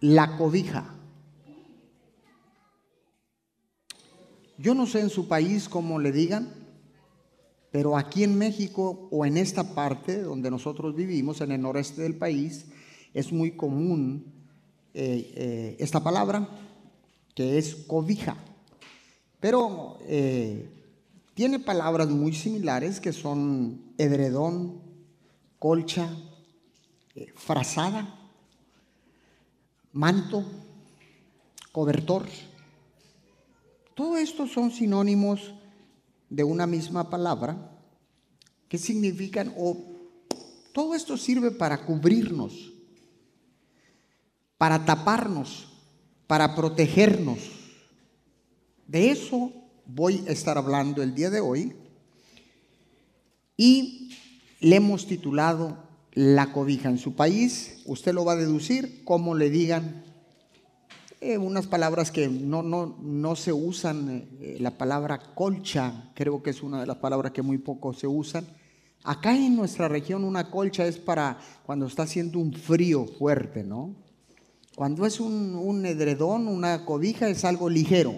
la cobija. Yo no sé en su país cómo le digan, pero aquí en México o en esta parte donde nosotros vivimos, en el noreste del país, es muy común eh, eh, esta palabra, que es cobija. Pero eh, tiene palabras muy similares que son edredón, colcha, frazada, manto, cobertor. Todo esto son sinónimos de una misma palabra que significan o todo esto sirve para cubrirnos, para taparnos, para protegernos. De eso voy a estar hablando el día de hoy y le hemos titulado La cobija en su país. Usted lo va a deducir como le digan eh, unas palabras que no, no, no se usan, eh, la palabra colcha, creo que es una de las palabras que muy poco se usan. Acá en nuestra región una colcha es para cuando está haciendo un frío fuerte, ¿no? Cuando es un, un edredón, una cobija, es algo ligero.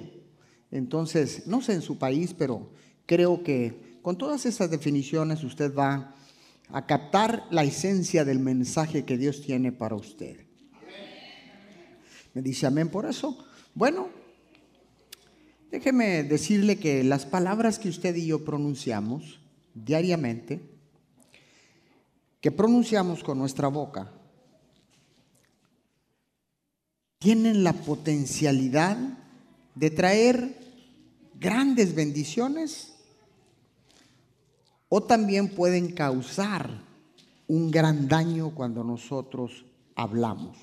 Entonces, no sé en su país, pero creo que con todas esas definiciones usted va a captar la esencia del mensaje que Dios tiene para usted. Me dice amén por eso. Bueno, déjeme decirle que las palabras que usted y yo pronunciamos diariamente, que pronunciamos con nuestra boca, tienen la potencialidad de traer grandes bendiciones o también pueden causar un gran daño cuando nosotros hablamos.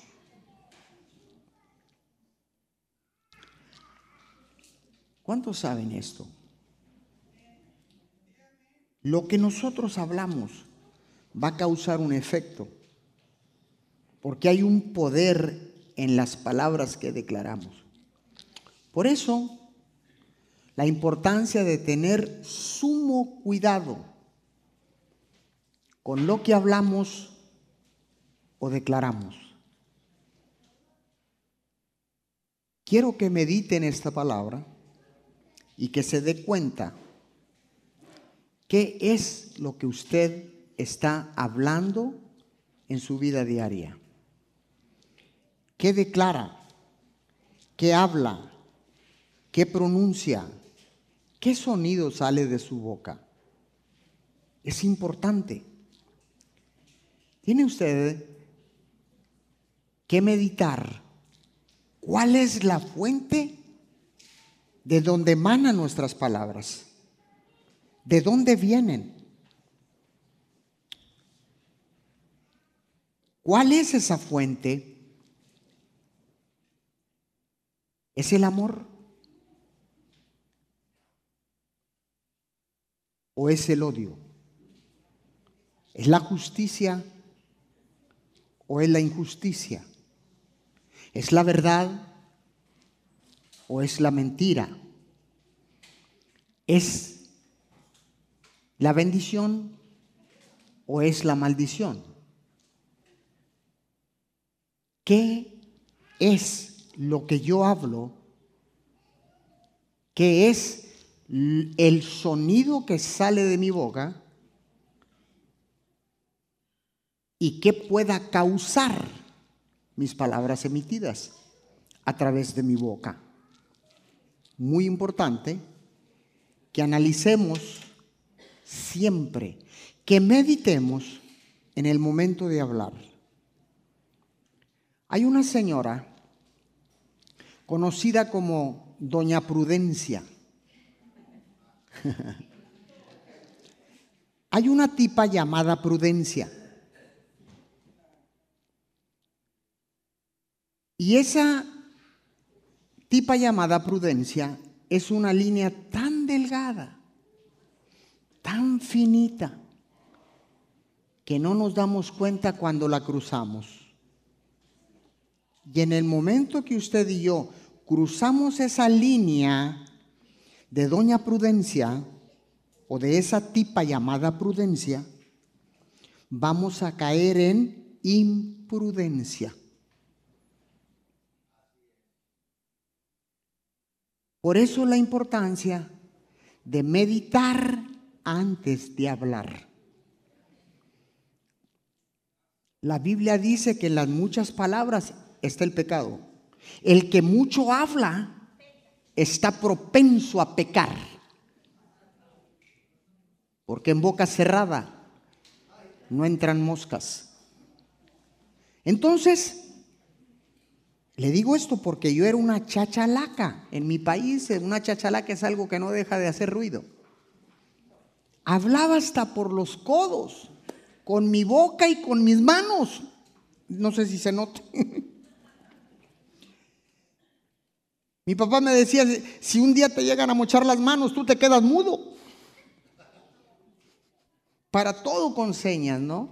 ¿Cuántos saben esto? Lo que nosotros hablamos va a causar un efecto, porque hay un poder en las palabras que declaramos. Por eso, la importancia de tener sumo cuidado con lo que hablamos o declaramos. Quiero que mediten esta palabra y que se dé cuenta qué es lo que usted está hablando en su vida diaria. ¿Qué declara? ¿Qué habla? ¿Qué pronuncia? ¿Qué sonido sale de su boca? Es importante. Tiene usted que meditar cuál es la fuente de dónde emanan nuestras palabras, de dónde vienen. ¿Cuál es esa fuente? ¿Es el amor? ¿O es el odio? ¿Es la justicia o es la injusticia? ¿Es la verdad o es la mentira? ¿Es la bendición o es la maldición? ¿Qué es lo que yo hablo? ¿Qué es el sonido que sale de mi boca? ¿Y qué pueda causar mis palabras emitidas a través de mi boca? muy importante que analicemos siempre, que meditemos en el momento de hablar. Hay una señora conocida como Doña Prudencia. Hay una tipa llamada Prudencia. Y esa tipa llamada prudencia es una línea tan delgada, tan finita, que no nos damos cuenta cuando la cruzamos. Y en el momento que usted y yo cruzamos esa línea de Doña Prudencia o de esa tipa llamada Prudencia, vamos a caer en imprudencia. Por eso la importancia de meditar antes de hablar. La Biblia dice que en las muchas palabras está el pecado. El que mucho habla está propenso a pecar. Porque en boca cerrada no entran moscas. Entonces, le digo esto porque yo era una chachalaca. En mi país, una chachalaca es algo que no deja de hacer ruido. Hablaba hasta por los codos, con mi boca y con mis manos. No sé si se nota. Mi papá me decía, si un día te llegan a mochar las manos, tú te quedas mudo. Para todo con señas, ¿no?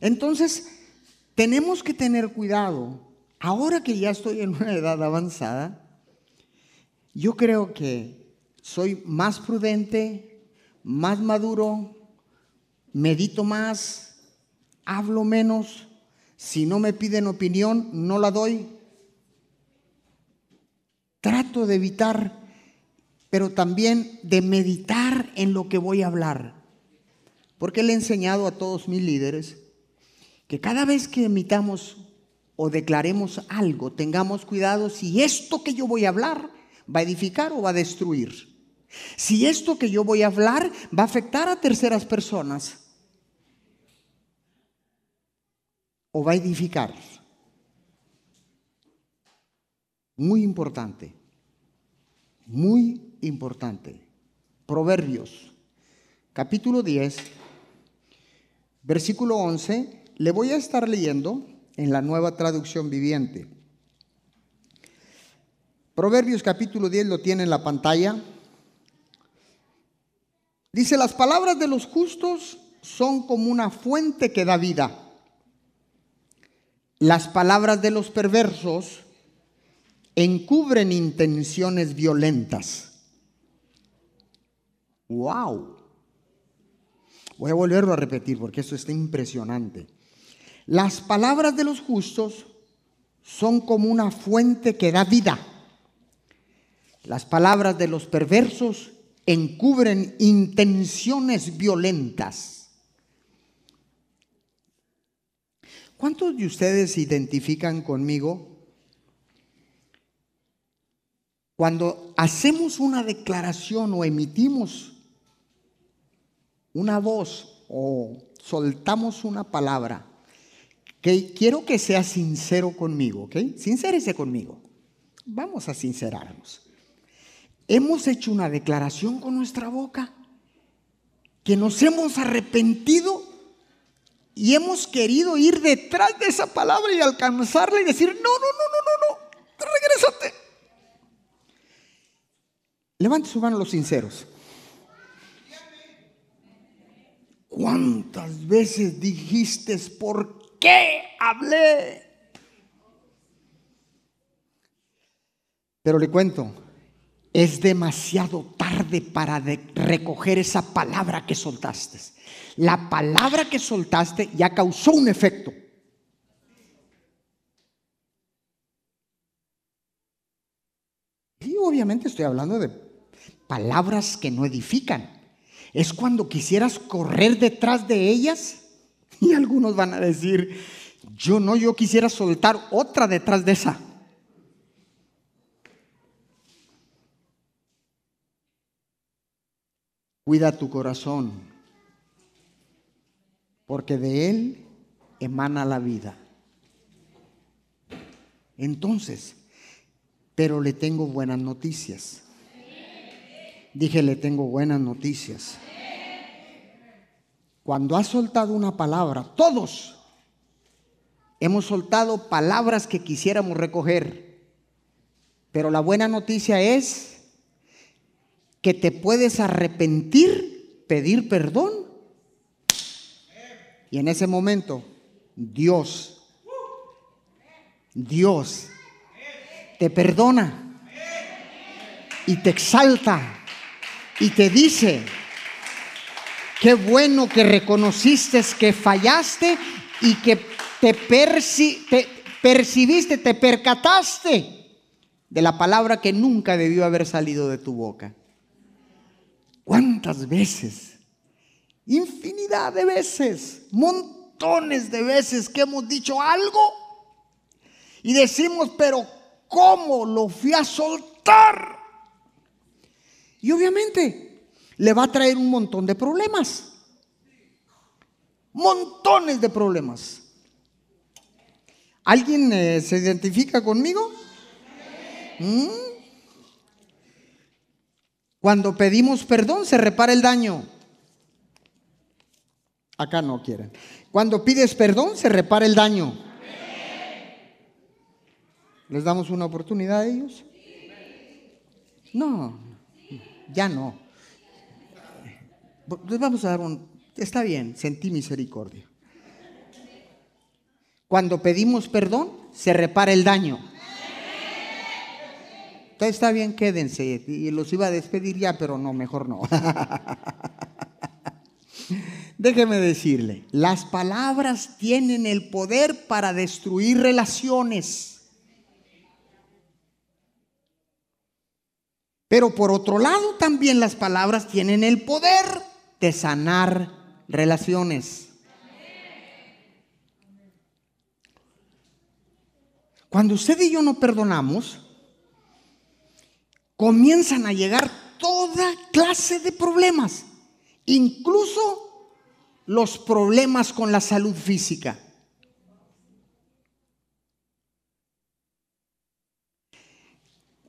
Entonces, tenemos que tener cuidado. Ahora que ya estoy en una edad avanzada, yo creo que soy más prudente, más maduro, medito más, hablo menos. Si no me piden opinión, no la doy. Trato de evitar, pero también de meditar en lo que voy a hablar. Porque le he enseñado a todos mis líderes que cada vez que emitamos o declaremos algo, tengamos cuidado si esto que yo voy a hablar va a edificar o va a destruir. Si esto que yo voy a hablar va a afectar a terceras personas o va a edificar. Muy importante, muy importante. Proverbios, capítulo 10, versículo 11, le voy a estar leyendo en la nueva traducción viviente. Proverbios capítulo 10 lo tiene en la pantalla. Dice, las palabras de los justos son como una fuente que da vida. Las palabras de los perversos encubren intenciones violentas. ¡Wow! Voy a volverlo a repetir porque esto está impresionante. Las palabras de los justos son como una fuente que da vida. Las palabras de los perversos encubren intenciones violentas. ¿Cuántos de ustedes identifican conmigo Cuando hacemos una declaración o emitimos una voz o soltamos una palabra, quiero que sea sincero conmigo, ¿ok? Sincérese conmigo. Vamos a sincerarnos. Hemos hecho una declaración con nuestra boca que nos hemos arrepentido y hemos querido ir detrás de esa palabra y alcanzarla y decir, no, no, no, no, no, no, regrésate. Levante su mano los sinceros. ¿Cuántas veces dijiste por qué hablé? Pero le cuento, es demasiado tarde para recoger esa palabra que soltaste. La palabra que soltaste ya causó un efecto. Y obviamente estoy hablando de palabras que no edifican. Es cuando quisieras correr detrás de ellas y algunos van a decir, yo no, yo quisiera soltar otra detrás de esa. Cuida tu corazón, porque de él emana la vida. Entonces, pero le tengo buenas noticias. Dije, le tengo buenas noticias. Cuando has soltado una palabra, todos hemos soltado palabras que quisiéramos recoger. Pero la buena noticia es que te puedes arrepentir, pedir perdón. Y en ese momento, Dios, Dios te perdona y te exalta y te dice, qué bueno que reconociste que fallaste y que te, percibiste, te percataste de la palabra que nunca debió haber salido de tu boca. ¿Cuántas veces? Infinidad de veces, montones de veces que hemos dicho algo y decimos, pero ¿cómo lo fui a soltar? Y obviamente le va a traer un montón de problemas. Montones de problemas. ¿Alguien eh, se identifica conmigo? ¿Mm? Cuando pedimos perdón se repara el daño. Acá no quieren. Cuando pides perdón se repara el daño. ¿Les damos una oportunidad a ellos? No, ya no. Les vamos a dar un... Está bien, sentí misericordia. Cuando pedimos perdón, se repara el daño. Entonces está bien, quédense. Y los iba a despedir ya, pero no, mejor no. Déjeme decirle, las palabras tienen el poder para destruir relaciones. Pero por otro lado, también las palabras tienen el poder de sanar relaciones. Cuando usted y yo no perdonamos, comienzan a llegar toda clase de problemas, incluso los problemas con la salud física.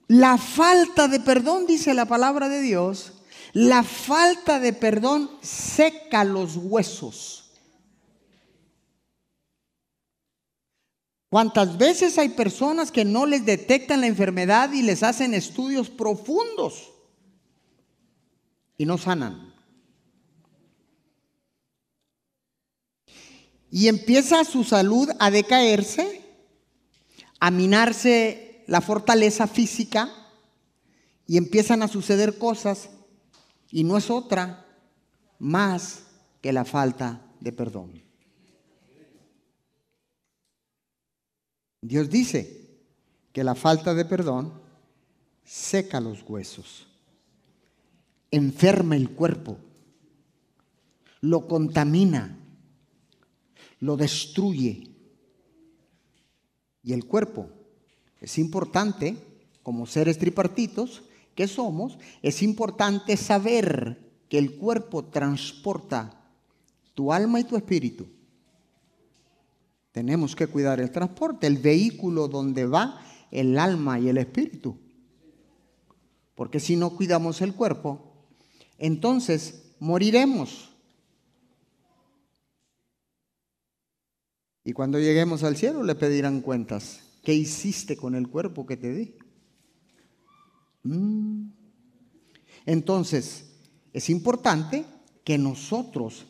La falta de perdón, dice la palabra de Dios, la falta de perdón seca los huesos. ¿Cuántas veces hay personas que no les detectan la enfermedad y les hacen estudios profundos y no sanan? Y empieza su salud a decaerse, a minarse la fortaleza física y empiezan a suceder cosas y no es otra más que la falta de perdón. Dios dice que la falta de perdón seca los huesos, enferma el cuerpo, lo contamina, lo destruye. Y el cuerpo es importante, como seres tripartitos que somos, es importante saber que el cuerpo transporta tu alma y tu espíritu. Tenemos que cuidar el transporte, el vehículo donde va el alma y el espíritu. Porque si no cuidamos el cuerpo, entonces moriremos. Y cuando lleguemos al cielo le pedirán cuentas. ¿Qué hiciste con el cuerpo que te di? Mm. Entonces, es importante que nosotros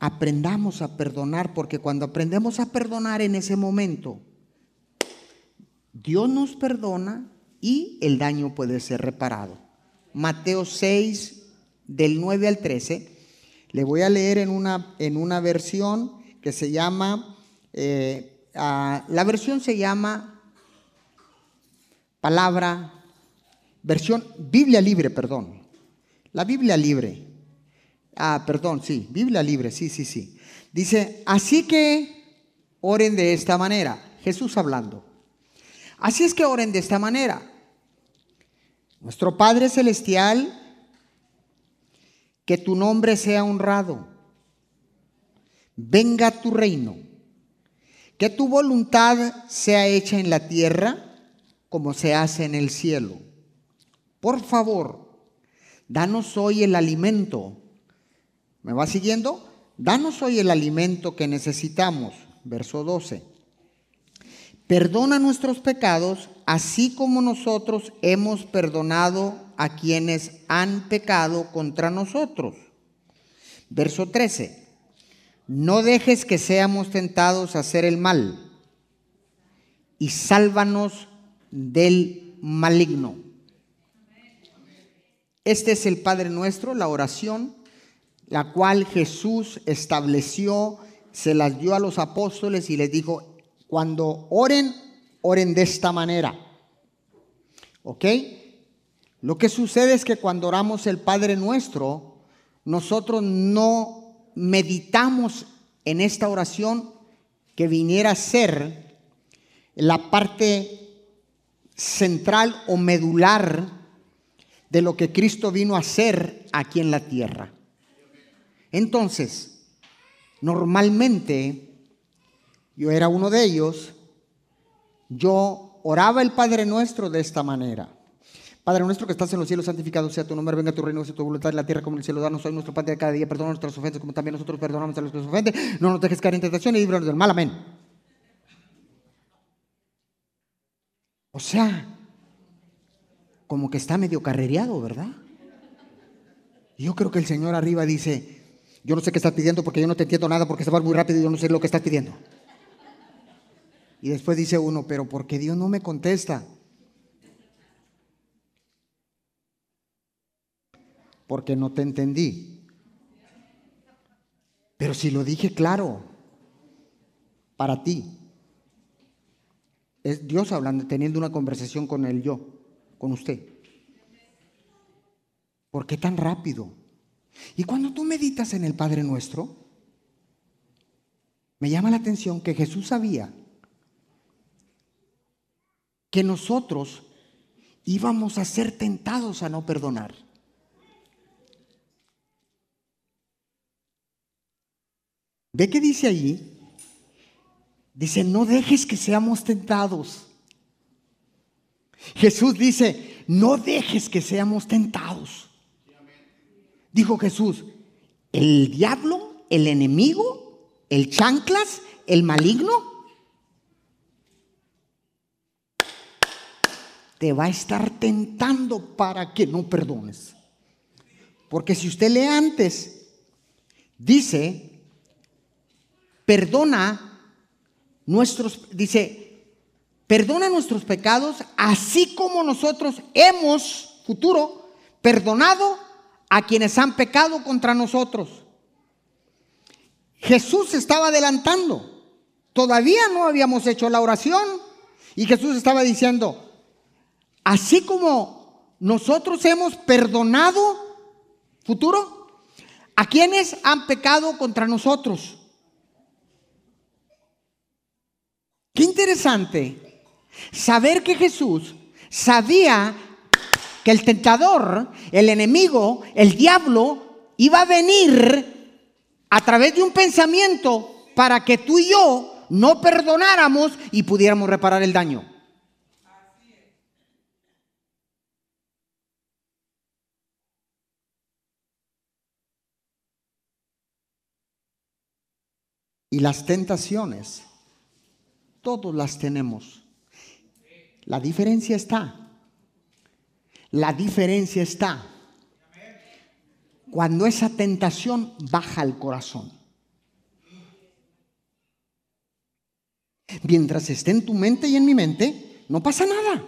aprendamos a perdonar, porque cuando aprendemos a perdonar en ese momento, Dios nos perdona y el daño puede ser reparado. Mateo 6, del 9 al 13, le voy a leer en una, en una versión que se llama... Eh, Ah, la versión se llama palabra, versión Biblia libre, perdón. La Biblia libre. Ah, perdón, sí, Biblia libre, sí, sí, sí. Dice, así que oren de esta manera. Jesús hablando. Así es que oren de esta manera. Nuestro Padre Celestial, que tu nombre sea honrado. Venga tu reino que tu voluntad sea hecha en la tierra como se hace en el cielo. Por favor, danos hoy el alimento. ¿Me va siguiendo? Danos hoy el alimento que necesitamos. Verso 12. Perdona nuestros pecados, así como nosotros hemos perdonado a quienes han pecado contra nosotros. Verso 13 no dejes que seamos tentados a hacer el mal y sálvanos del maligno. Este es el Padre nuestro, la oración, la cual Jesús estableció, se las dio a los apóstoles y les dijo, cuando oren, oren de esta manera. ¿Ok? Lo que sucede es que cuando oramos el Padre nuestro, nosotros no meditamos en esta oración que viniera a ser la parte central o medular de lo que Cristo vino a hacer aquí en la tierra. Entonces, normalmente, yo era uno de ellos, yo oraba el Padre Nuestro de esta manera. Padre nuestro que estás en los cielos, santificado sea tu nombre, venga tu reino, sea tu voluntad en la tierra como en el cielo. Danos hoy nuestro pan de cada día, perdona nuestras ofensas como también nosotros perdonamos a los que nos ofenden. No nos dejes caer en tentación y líbranos del mal. Amén. O sea, como que está medio carrereado, ¿verdad? Yo creo que el Señor arriba dice, yo no sé qué estás pidiendo porque yo no te entiendo nada porque se va muy rápido y yo no sé lo que estás pidiendo. Y después dice uno, pero ¿por qué Dios no me contesta? Porque no te entendí. Pero si lo dije claro, para ti, es Dios hablando, teniendo una conversación con el yo con usted. ¿Por qué tan rápido? Y cuando tú meditas en el Padre Nuestro, me llama la atención que Jesús sabía que nosotros íbamos a ser tentados a no perdonar. ¿Ve qué dice allí? Dice, no dejes que seamos tentados. Jesús dice, no dejes que seamos tentados. Dijo Jesús, el diablo, el enemigo, el chanclas, el maligno, te va a estar tentando para que no perdones. Porque si usted lee antes, dice, perdona nuestros, dice, perdona nuestros pecados, así como nosotros hemos, futuro, perdonado a quienes han pecado contra nosotros. Jesús estaba adelantando. Todavía no habíamos hecho la oración y Jesús estaba diciendo, así como nosotros hemos perdonado, futuro, a quienes han pecado contra nosotros. Qué interesante Saber que Jesús sabía que el tentador, el enemigo, el diablo, iba a venir a través de un pensamiento para que tú y yo no perdonáramos y pudiéramos reparar el daño. Y las tentaciones, todos las tenemos. La diferencia está. La diferencia está cuando esa tentación baja al corazón. Mientras esté en tu mente y en mi mente, no pasa nada.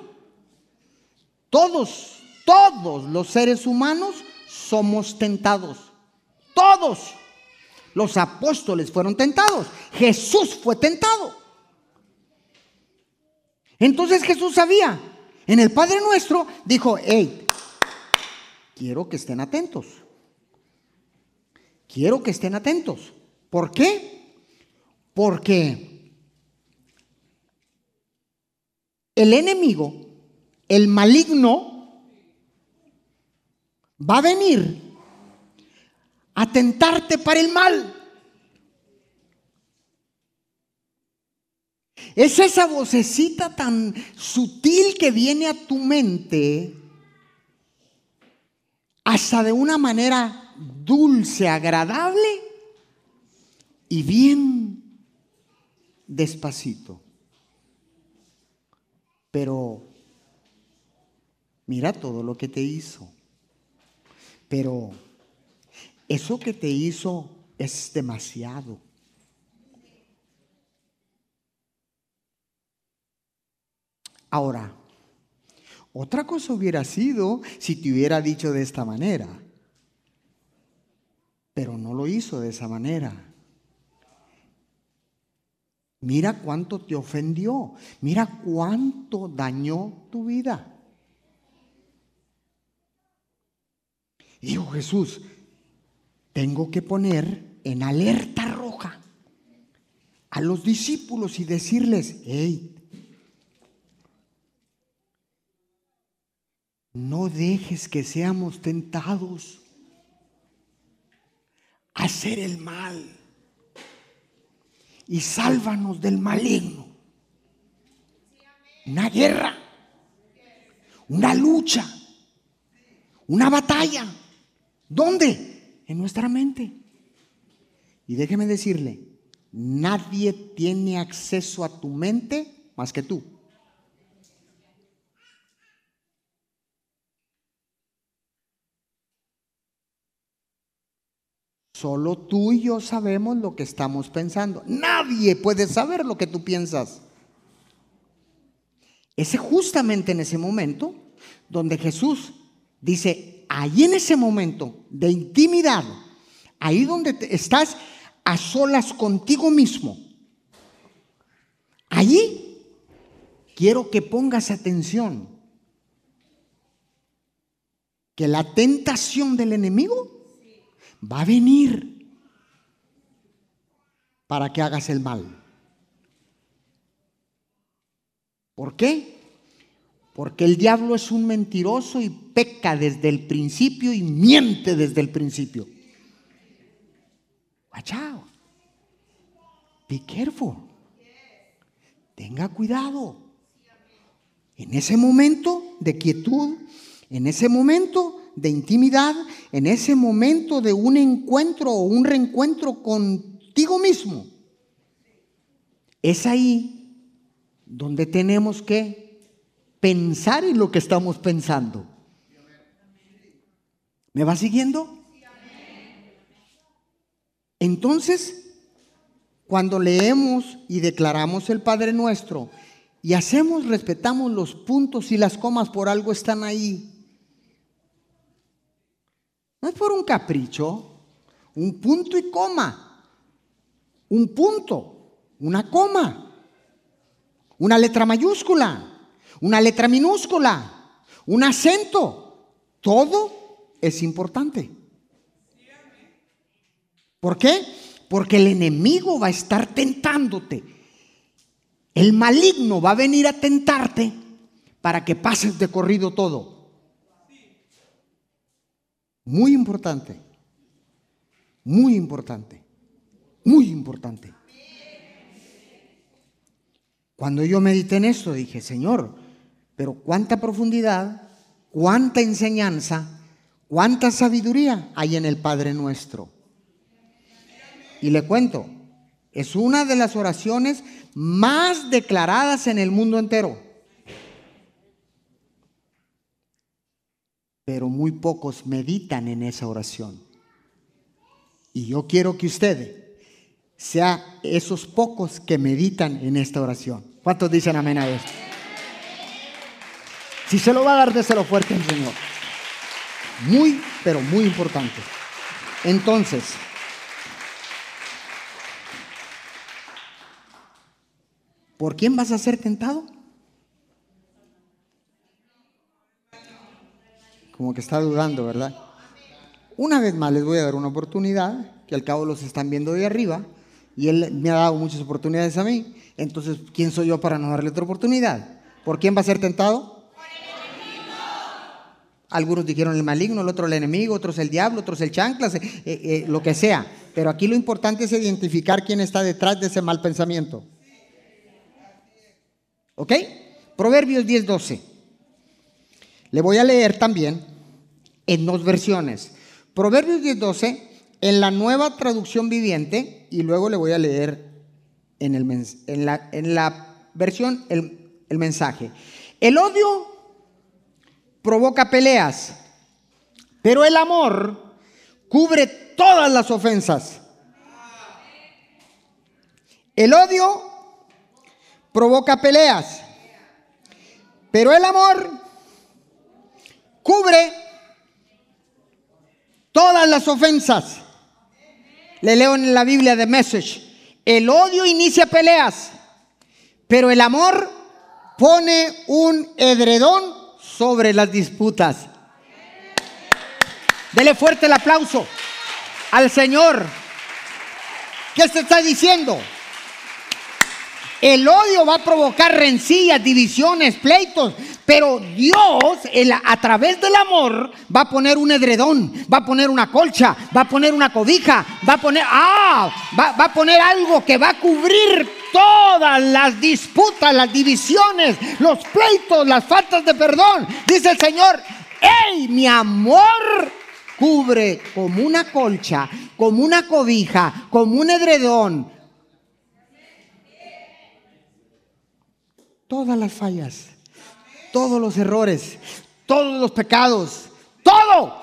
Todos, todos los seres humanos somos tentados. Todos. Los apóstoles fueron tentados. Jesús fue tentado. Entonces Jesús sabía. En el Padre Nuestro dijo, hey, quiero que estén atentos. Quiero que estén atentos. ¿Por qué? Porque el enemigo, el maligno, va a venir a tentarte para el mal. Es esa vocecita tan sutil que viene a tu mente hasta de una manera dulce, agradable y bien despacito. Pero mira todo lo que te hizo. Pero eso que te hizo es demasiado. Ahora, otra cosa hubiera sido si te hubiera dicho de esta manera, pero no lo hizo de esa manera. Mira cuánto te ofendió, mira cuánto dañó tu vida. Dijo Jesús, tengo que poner en alerta roja a los discípulos y decirles, hey, no dejes que seamos tentados a hacer el mal y sálvanos del maligno. Una guerra, una lucha, una batalla. ¿Dónde? En nuestra mente. Y déjeme decirle, nadie tiene acceso a tu mente más que tú. Solo tú y yo sabemos lo que estamos pensando. Nadie puede saber lo que tú piensas. Ese justamente en ese momento donde Jesús dice, ahí en ese momento de intimidad, ahí donde estás a solas contigo mismo, allí quiero que pongas atención, que la tentación del enemigo va a venir para que hagas el mal. ¿Por qué? Porque el diablo es un mentiroso y peca desde el principio y miente desde el principio. Watch. Be careful. Tenga cuidado. En ese momento de quietud, en ese momento de intimidad, en ese momento de un encuentro o un reencuentro contigo mismo, es ahí donde tenemos que pensar en lo que estamos pensando. ¿Me va siguiendo? Entonces, cuando leemos y declaramos el Padre Nuestro y hacemos, respetamos los puntos y las comas, por algo están ahí. No es por un capricho, un punto y coma, un punto, una coma, una letra mayúscula, una letra minúscula, un acento, todo es importante. ¿Por qué? Porque el enemigo va a estar tentándote. El maligno va a venir a tentarte para que pases de corrido todo. Muy importante. Muy importante. Muy importante. Cuando yo medité en esto, dije, Señor, pero cuánta profundidad, cuánta enseñanza, cuánta sabiduría hay en el Padre nuestro. Y le cuento, es una de las oraciones más declaradas en el mundo entero. Pero muy pocos meditan en esa oración. Y yo quiero que usted sea esos pocos que meditan en esta oración. ¿Cuántos dicen amén a esto? Si se lo va a dar, déselo fuerte al Señor. Muy, pero muy importante. Entonces, ¿por quién vas a ser tentado? Como que está dudando, ¿verdad? Una vez más les voy a dar una oportunidad, que al cabo los están viendo de arriba, y Él me ha dado muchas oportunidades a mí, entonces, ¿quién soy yo para no darle otra oportunidad? ¿Por quién va a ser tentado? Algunos dijeron el maligno, el otro el enemigo, otros el diablo, otros el chanclas, eh, eh, lo que sea. Pero aquí lo importante es identificar quién está detrás de ese mal pensamiento. ¿Ok? Proverbios 10, 12. Le voy a leer también en dos versiones. Proverbios 10:12 en la nueva traducción viviente y luego le voy a leer en, el, en, la, en la, versión el, el mensaje. El odio provoca peleas, pero el amor cubre todas las ofensas. El odio provoca peleas, pero el amor cubre todas las ofensas. Le leo en la Biblia de Message. El odio inicia peleas, pero el amor pone un edredón sobre las disputas. Dele fuerte el aplauso al Señor. ¿Qué se está diciendo? El odio va a provocar rencillas, divisiones, pleitos, pero Dios a través del amor va a poner un edredón, va a poner una colcha, va a poner una cobija, va a poner, ah, va, va a poner algo que va a cubrir todas las disputas, las divisiones, los pleitos, las faltas de perdón. Dice el Señor, ¡Ey, mi amor! Cubre como una colcha, como una cobija, como un edredón. Todas las fallas, todos los errores, todos los pecados, todo.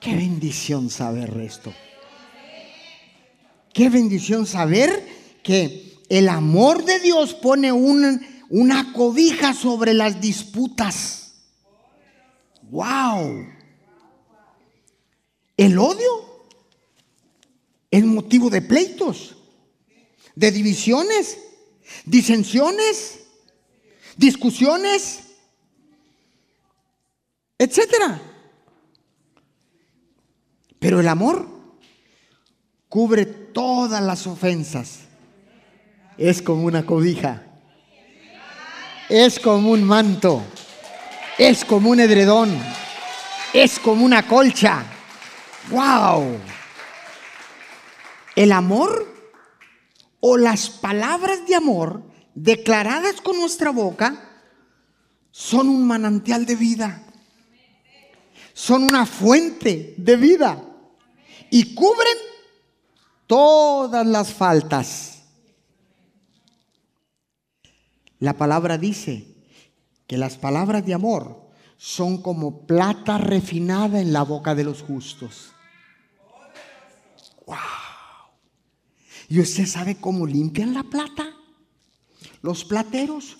Qué bendición saber esto. Qué bendición saber que el amor de Dios pone una cobija sobre las disputas. ¡Wow! El odio es motivo de pleitos, de divisiones, disensiones, discusiones, etcétera. Pero el amor cubre todas las ofensas. Es como una cobija. Es como un manto es como un edredón, es como una colcha. ¡Wow! El amor o las palabras de amor declaradas con nuestra boca son un manantial de vida. Son una fuente de vida y cubren todas las faltas. La palabra dice que las palabras de amor son como plata refinada en la boca de los justos. ¡Wow! ¿Y usted sabe cómo limpian la plata? Los plateros,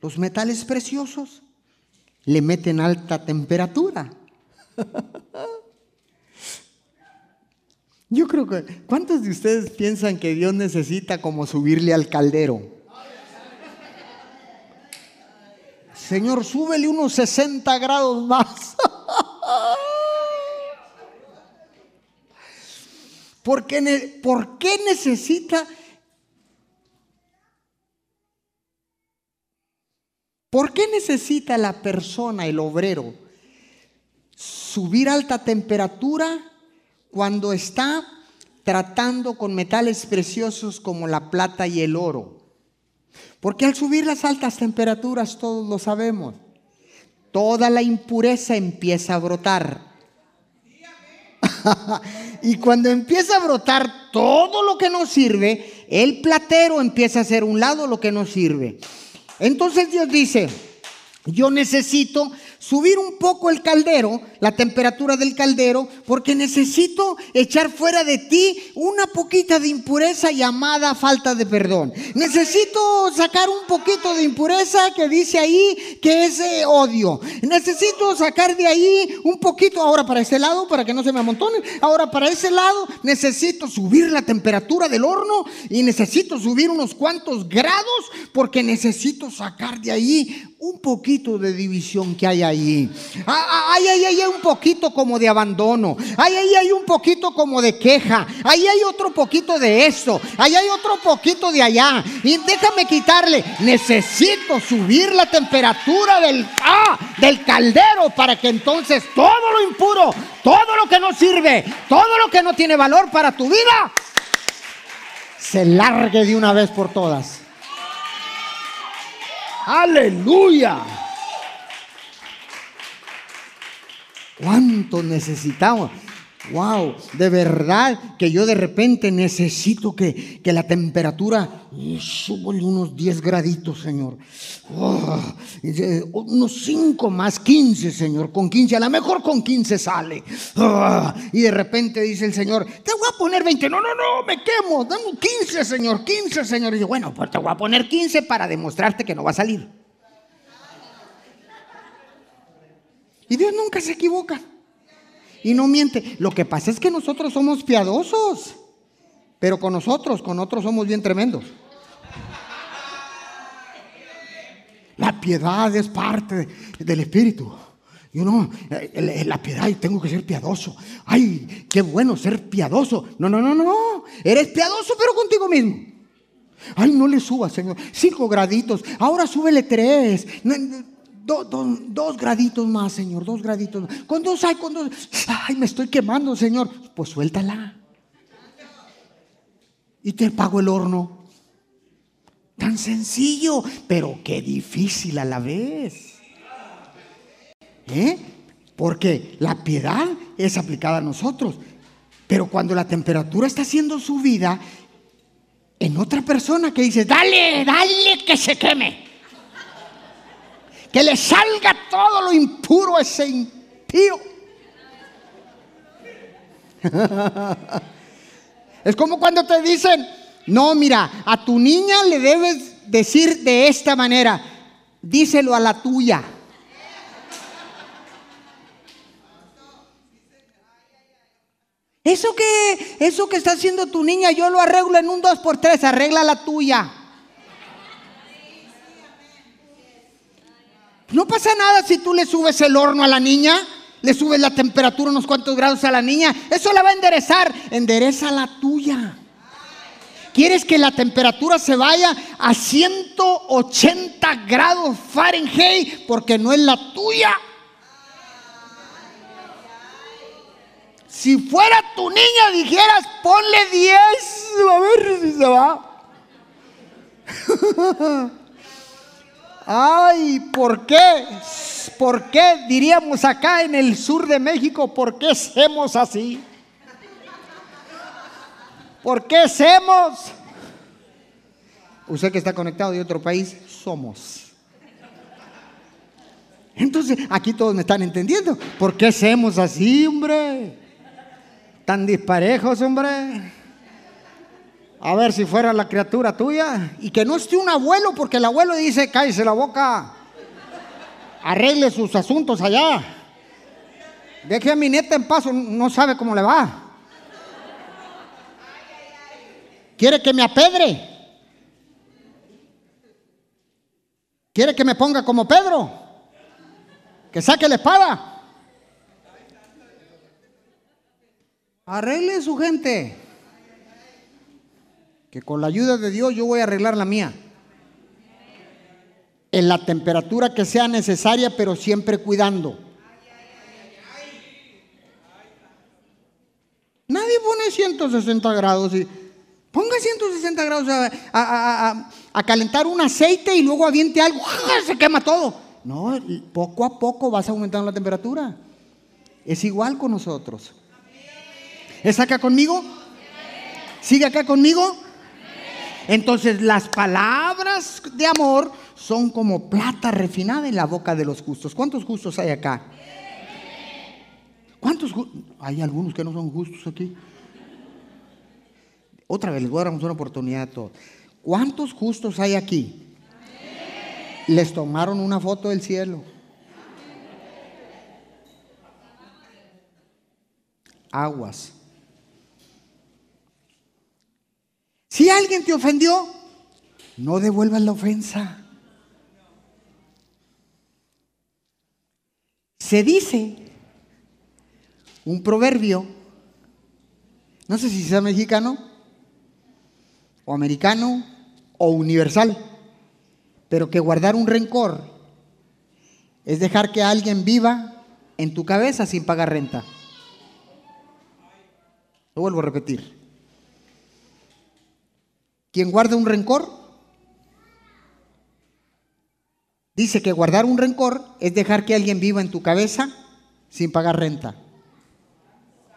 los metales preciosos, le meten alta temperatura. Yo creo que, ¿cuántos de ustedes piensan que Dios necesita como subirle al caldero? Señor, súbele unos 60 grados más. ¿Por qué, ¿Por qué necesita? ¿Por qué necesita la persona, el obrero, subir alta temperatura cuando está tratando con metales preciosos como la plata y el oro? Porque al subir las altas temperaturas, todos lo sabemos, toda la impureza empieza a brotar. y cuando empieza a brotar todo lo que no sirve, el platero empieza a hacer un lado lo que no sirve. Entonces Dios dice, yo necesito subir un poco el caldero, la temperatura del caldero, porque necesito echar fuera de ti una poquita de impureza llamada falta de perdón. Necesito sacar un poquito de impureza que dice ahí que es eh, odio. Necesito sacar de ahí un poquito, ahora para ese lado, para que no se me amontonen, ahora para ese lado necesito subir la temperatura del horno y necesito subir unos cuantos grados porque necesito sacar de ahí un poquito de división que hay ahí. Ahí hay, un poquito como de abandono. Ahí hay un poquito como de queja. Ahí hay otro poquito de eso. Ahí hay otro poquito de allá. Y déjame quitarle. Necesito subir la temperatura del, ah, del caldero para que entonces todo lo impuro, todo lo que no sirve, todo lo que no tiene valor para tu vida, se largue de una vez por todas. Aleluya. ¿Cuánto necesitamos? Wow, de verdad que yo de repente necesito que, la temperatura suba unos 10 graditos, Señor. Oh, unos 5 más 15, Señor. Con 15, a lo mejor con 15 sale. Oh, y de repente dice el Señor, te voy a poner 20. No, no, no, me quemo. Dame 15, Señor. 15, Señor. Y yo, bueno, pues te voy a poner 15 para demostrarte que no va a salir. Y Dios nunca se equivoca y no miente. Lo que pasa es que nosotros somos piadosos, pero con nosotros, con otros somos bien tremendos. La piedad es parte del Espíritu. Yo no, eh, la piedad, y tengo que ser piadoso. Ay, qué bueno ser piadoso. No, no, no, no. Eres piadoso, pero contigo mismo. Ay, no le subas, Señor. Cinco graditos. Ahora súbele tres. Dos graditos más, Señor. Dos graditos más. Con dos, ay, con dos. Ay, me estoy quemando, Señor. Pues suéltala. Y te pago el horno. Tan sencillo, pero qué difícil a la vez. ¿Eh? Porque la piedad es aplicada a nosotros. Pero cuando la temperatura está siendo subida en otra persona que dice, dale, dale que se queme. Que le salga todo lo impuro a ese impío. es como cuando te dicen, no, mira, a tu niña le debes decir de esta manera, díselo a la tuya. Eso que, eso que está haciendo tu niña, yo lo arreglo en un 2 por 3 arregla la tuya. No pasa nada si tú le subes el horno a la niña, le subes la temperatura unos cuantos grados a la niña, eso la va a enderezar, endereza la tuya. ¿Quieres que la temperatura se vaya a 180 grados Fahrenheit porque no es la tuya? Si fuera tu niña, dijeras, ponle 10, a ver si se va. Ay, ¿por qué? ¿Por qué diríamos acá en el sur de México, por qué hacemos así? ¿Por qué hacemos? Usted que está conectado de otro país, somos. Entonces, aquí todos me están entendiendo. ¿Por qué hacemos así, hombre? tan disparejos, hombre. A ver si fuera la criatura tuya. Y que no esté un abuelo, porque el abuelo dice, cállese la boca. Arregle sus asuntos allá. Deje a mi neta en paso, no sabe cómo le va. Quiere que me apedre. Quiere que me ponga como Pedro. Que saque la espada. Arregle su gente. Que con la ayuda de Dios yo voy a arreglar la mía. En la temperatura que sea necesaria, pero siempre cuidando. Nadie pone 160 grados y ponga 160 grados a, a, calentar un aceite y luego aviente algo, se quema todo. No, poco a poco vas aumentando la temperatura. Es igual con nosotros. ¿Es acá conmigo? ¿Sigue acá conmigo? Entonces las palabras de amor son como plata refinada en la boca de los justos. ¿Cuántos justos hay acá? ¿Cuántos Hay algunos que no son justos aquí. Otra vez les voy a dar una oportunidad a todos. ¿Cuántos justos hay aquí? Les tomaron una foto del cielo. Aguas. Si alguien te ofendió, no devuelvas la ofensa. Se dice un proverbio, no sé si sea mexicano o americano o universal, pero que guardar un rencor es dejar que alguien viva en tu cabeza sin pagar renta. Lo vuelvo a repetir. Quien guarda un rencor, dice que guardar un rencor es dejar que alguien viva en tu cabeza sin pagar renta,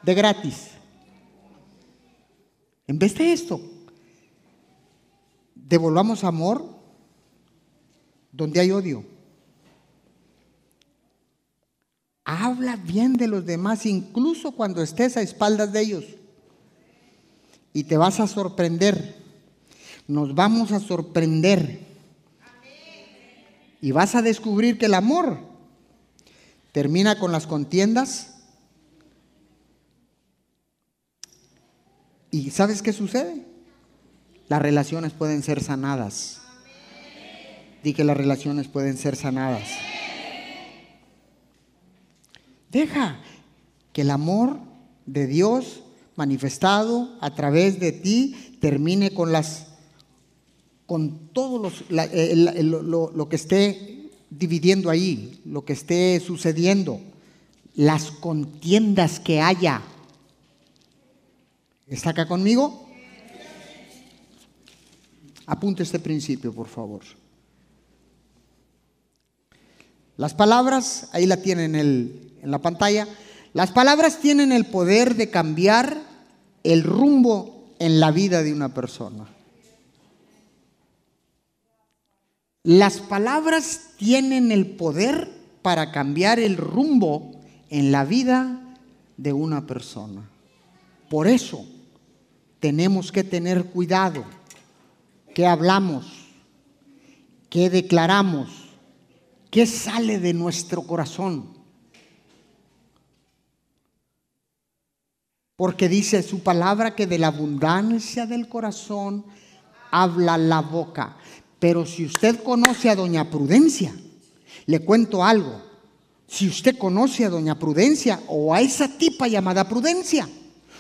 de gratis. En vez de esto, devolvamos amor donde hay odio. Habla bien de los demás, incluso cuando estés a espaldas de ellos. Y te vas a sorprender nos vamos a sorprender. Y vas a descubrir que el amor termina con las contiendas. ¿Y sabes qué sucede? Las relaciones pueden ser sanadas. Di que las relaciones pueden ser sanadas. Deja que el amor de Dios manifestado a través de ti termine con las con todo los, lo, que esté dividiendo ahí, lo que esté sucediendo, las contiendas que haya. ¿Está acá conmigo? Apunte este principio, por favor. Las palabras, ahí la tienen en, en la pantalla, las palabras tienen el poder de cambiar el rumbo en la vida de una persona. Las palabras tienen el poder para cambiar el rumbo en la vida de una persona. Por eso tenemos que tener cuidado qué hablamos, qué declaramos, qué sale de nuestro corazón. Porque dice su palabra que de la abundancia del corazón habla la boca. Pero si usted conoce a doña Prudencia, le cuento algo. Si usted conoce a doña Prudencia o a esa tipa llamada Prudencia,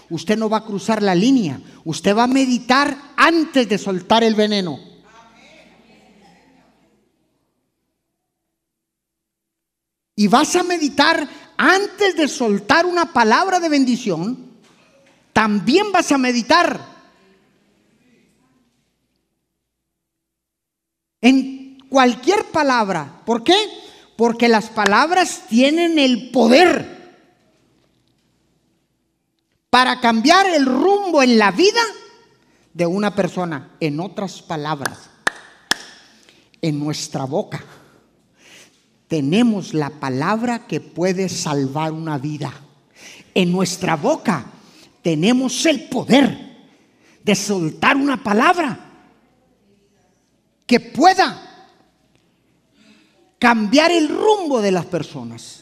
usted no va a cruzar la línea, usted va a meditar antes de soltar el veneno. Y vas a meditar antes de soltar una palabra de bendición, también vas a meditar en cualquier palabra. ¿Por qué? Porque las palabras tienen el poder para cambiar el rumbo en la vida de una persona. En otras palabras, en nuestra boca tenemos la palabra que puede salvar una vida. En nuestra boca tenemos el poder de soltar una palabra que pueda cambiar el rumbo de las personas.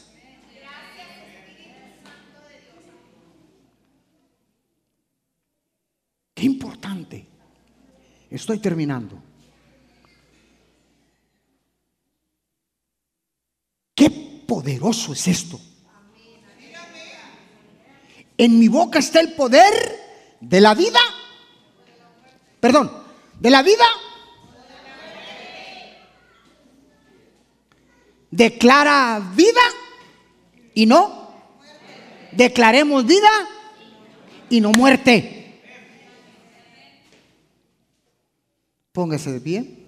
importante. Estoy terminando. Qué poderoso es esto. En mi boca está el poder de la vida. Perdón, de la vida. Declara vida y no. Declaremos vida y no muerte. Póngase de pie.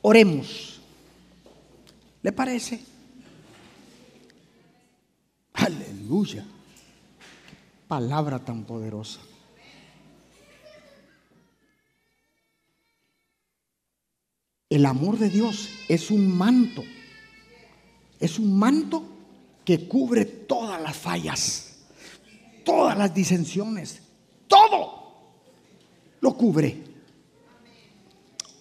Oremos. ¿Le parece? Aleluya. Palabra tan poderosa. El amor de Dios es un manto. Es un manto que cubre todas las fallas, todas las disensiones, todo lo cubre.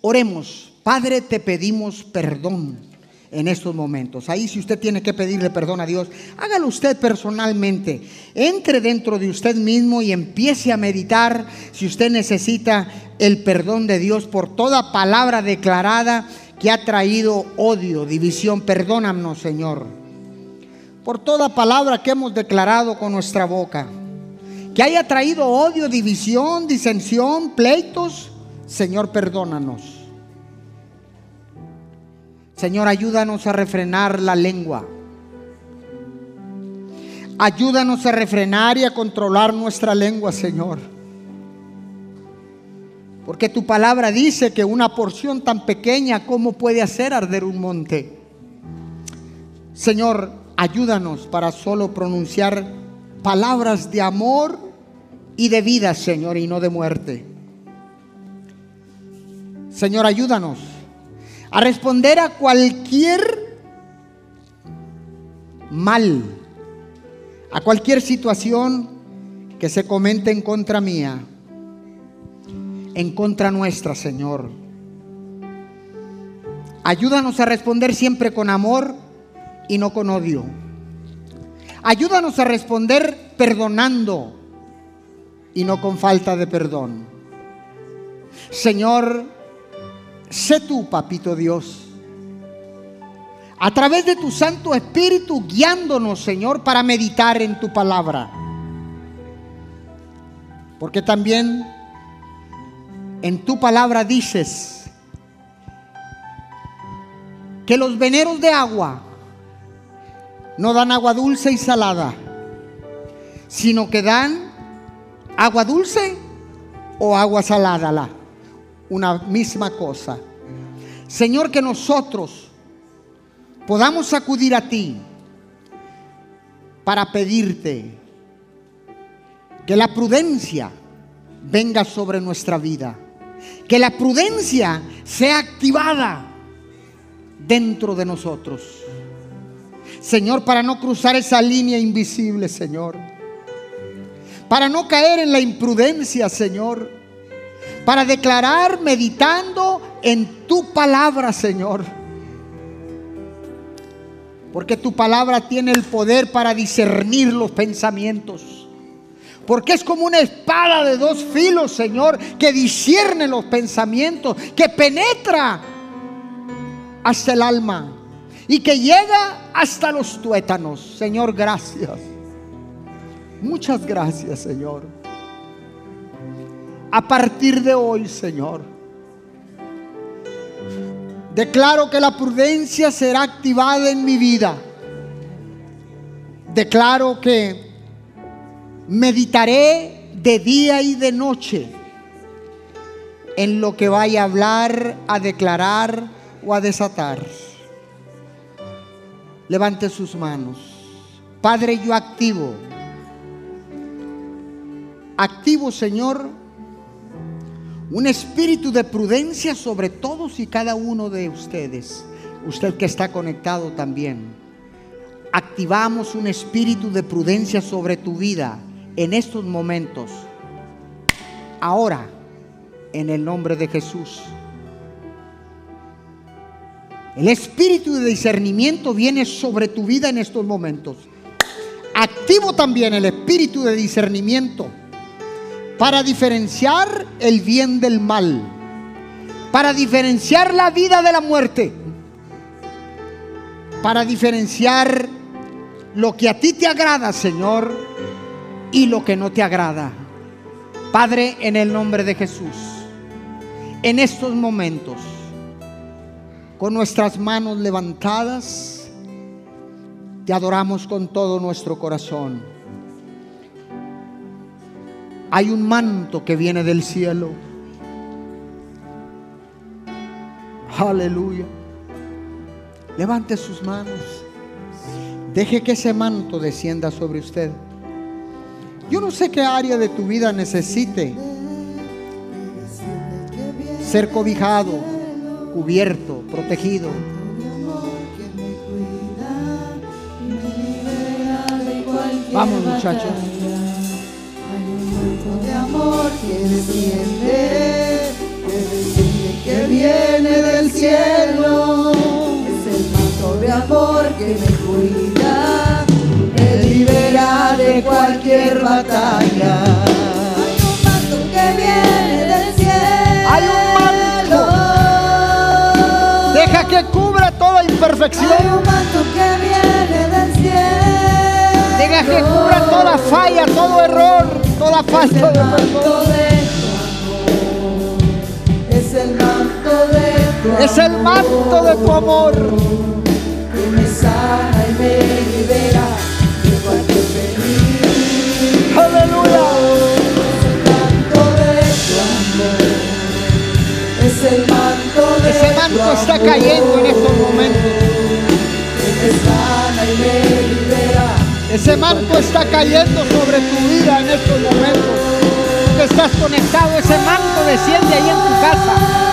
Oremos, Padre, te pedimos perdón en estos momentos. Ahí si usted tiene que pedirle perdón a Dios, hágalo usted personalmente. Entre dentro de usted mismo y empiece a meditar si usted necesita el perdón de Dios por toda palabra declarada que ha traído odio, división. Perdónanos, Señor, por toda palabra que hemos declarado con nuestra boca que haya traído odio, división, disensión, pleitos, Señor, perdónanos. Señor, ayúdanos a refrenar la lengua. Ayúdanos a refrenar y a controlar nuestra lengua, Señor. Porque tu palabra dice que una porción tan pequeña, ¿cómo puede hacer arder un monte? Señor, ayúdanos para solo pronunciar palabras de amor y de vida, Señor, y no de muerte. Señor, ayúdanos a responder a cualquier mal, a cualquier situación que se comente en contra mía, en contra nuestra, Señor. Ayúdanos a responder siempre con amor y no con odio. Ayúdanos a responder perdonando y no con falta de perdón. Señor, sé tú, papito Dios. a través de tu Santo Espíritu guiándonos, Señor, para meditar en tu palabra. Porque también en tu palabra dices que los veneros de agua no dan agua dulce y salada, sino que dan agua dulce o agua salada, la, una misma cosa. Señor, que nosotros podamos acudir a ti para pedirte que la prudencia venga sobre nuestra vida, que la prudencia sea activada dentro de nosotros. Señor, para no cruzar esa línea invisible, Señor. Para no caer en la imprudencia, Señor. Para declarar meditando en tu palabra, Señor. Porque tu palabra tiene el poder para discernir los pensamientos. Porque es como una espada de dos filos, Señor, que discierne los pensamientos, que penetra hasta el alma y que llega hasta los tuétanos. Señor, gracias. Muchas gracias, Señor. A partir de hoy, Señor, declaro que la prudencia será activada en mi vida. Declaro que meditaré de día y de noche en lo que vaya a hablar, a declarar o a desatar. Levante sus manos. Padre, yo activo. Activo, Señor, un espíritu de prudencia sobre todos y cada uno de ustedes. Usted que está conectado también. Activamos un espíritu de prudencia sobre tu vida en estos momentos. Ahora, en el nombre de Jesús. El espíritu de discernimiento viene sobre tu vida en estos momentos. Activo también el espíritu de discernimiento para diferenciar el bien del mal, para diferenciar la vida de la muerte, para diferenciar lo que a ti te agrada, Señor, y lo que no te agrada. Padre, en el nombre de Jesús, en estos momentos, con nuestras manos levantadas, te adoramos con todo nuestro corazón. Hay un manto que viene del cielo. Aleluya. Levante sus manos. Deje que ese manto descienda sobre usted. Yo no sé qué área de tu vida necesite ser cobijado cubierto, protegido. Vamos muchachos. De amor que desciende, que desciende, que viene del cielo. Es el manto de amor que me cuida, me libera de cualquier batalla. Hay un manto que viene del cielo. Hay un Deja que cubra toda imperfección. Hay un manto que viene del cielo. Deja que cubra toda falla, todo error, toda falta de manto de Es el manto de tu amor. Es el manto de tu amor. Que me sana y me libera de cualquier peligro. Aleluya. Es el manto de tu amor. Es el manto de Ese manto está cayendo en estos momentos. Que me sana y me libera. Ese manto está cayendo sobre tu vida en estos momentos. Tú que estás conectado, ese manto desciende ahí en tu casa.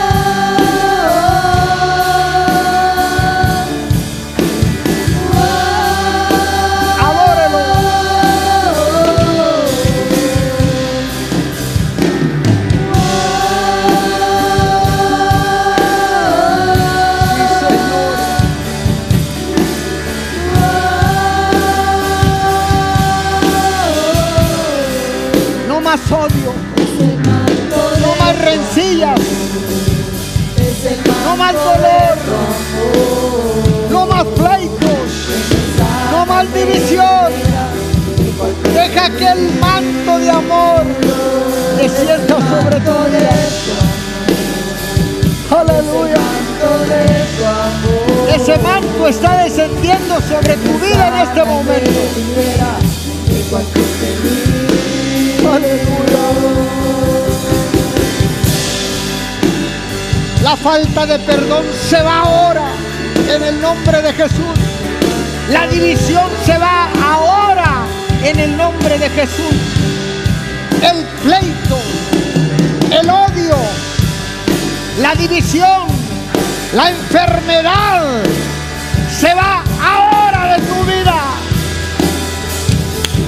Deja que el manto de amor descienda sobre tu vida. Aleluya. Ese manto está descendiendo sobre tu vida en este momento. Aleluya. La falta de perdón se va ahora en el nombre de Jesús. La división se va ahora en el nombre de Jesús. El pleito, el odio, la división, la enfermedad se va ahora de tu vida.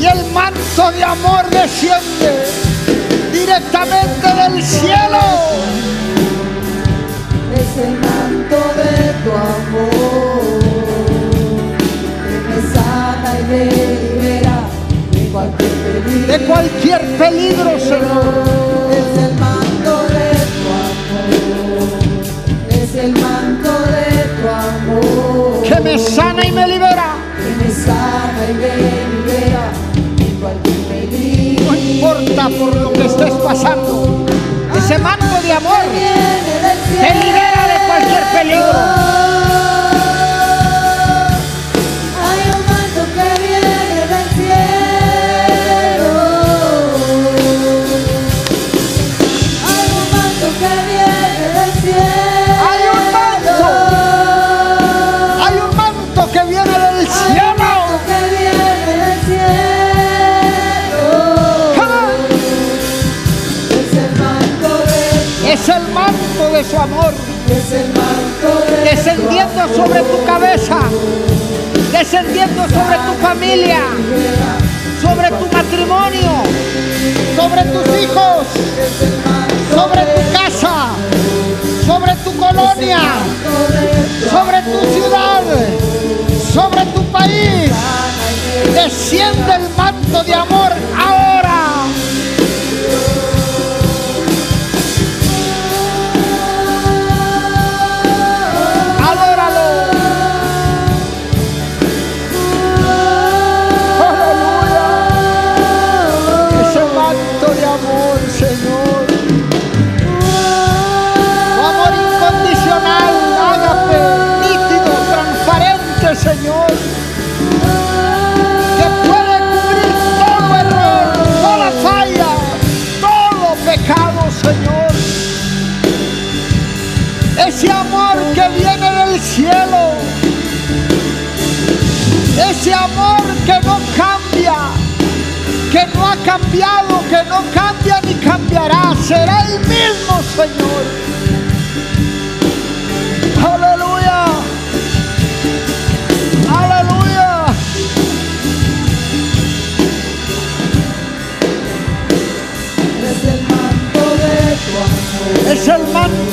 Y el manto de amor desciende directamente del cielo. Es el manto de tu amor me libera de cualquier peligro. De cualquier peligro, Señor. Es el manto de tu amor. Es el manto de tu amor. Que me sana y me libera. que me sana y me libera de cualquier peligro. No importa por lo que estés pasando. Ese manto de amor sobre tu cabeza, descendiendo sobre tu familia, sobre tu matrimonio, sobre tus hijos, sobre tu casa, sobre tu colonia, sobre tu ciudad, sobre tu país. Desciende el manto de amor ahora. Señor. Ese amor que viene del cielo. Ese amor que no cambia, que no ha cambiado, que no cambia ni cambiará. Será el mismo, Señor.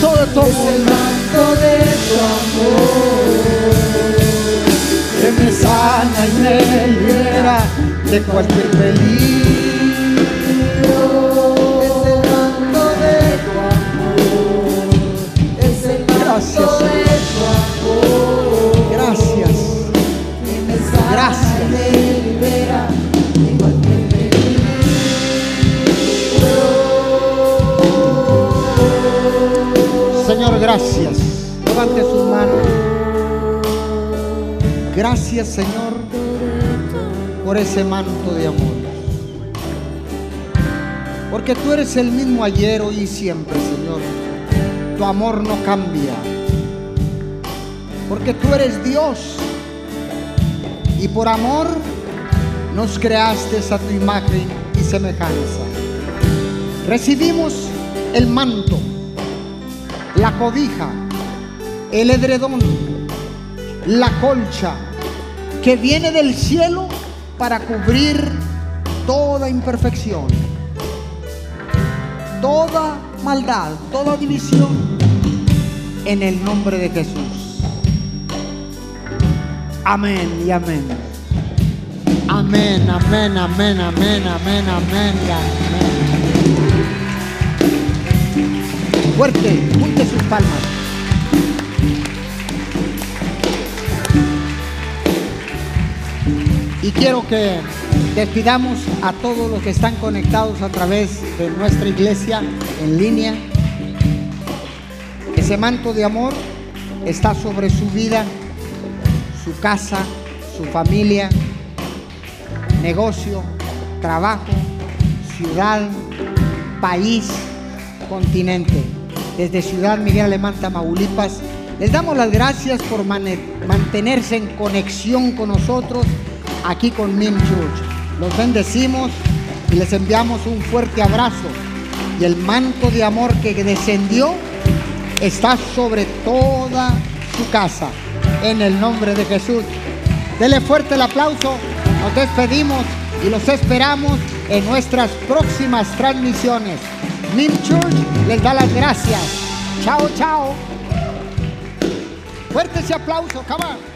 Manto de Es el manto de tu amor. que me sana y me libera de cualquier peligro. Sus manos. Gracias, Señor, por ese manto de amor. Porque tú eres el mismo ayer, hoy y siempre, Señor. Tu amor no cambia. Porque tú eres Dios. Y por amor nos creaste a tu imagen y semejanza. Recibimos el manto, la cobija, el edredón, la colcha que viene del cielo para cubrir toda imperfección, toda maldad, toda división en el nombre de Jesús. Amén y amén. Amén, amén, amén, amén, amén, amén amén. Fuerte, junte sus palmas. Y quiero que despidamos a todos los que están conectados a través de nuestra iglesia en línea. Ese manto de amor está sobre su vida, su casa, su familia, negocio, trabajo, ciudad, país, continente. Desde Ciudad Miguel Alemán, Tamaulipas, les damos las gracias por mantenerse en conexión con nosotros aquí con Min Church. Los bendecimos y les enviamos un fuerte abrazo. Y el manto de amor que descendió está sobre toda su casa. En el nombre de Jesús. Dele fuerte el aplauso. Nos despedimos y los esperamos en nuestras próximas transmisiones. Min Church les da las gracias. Chao, chao. Fuerte ese aplauso, come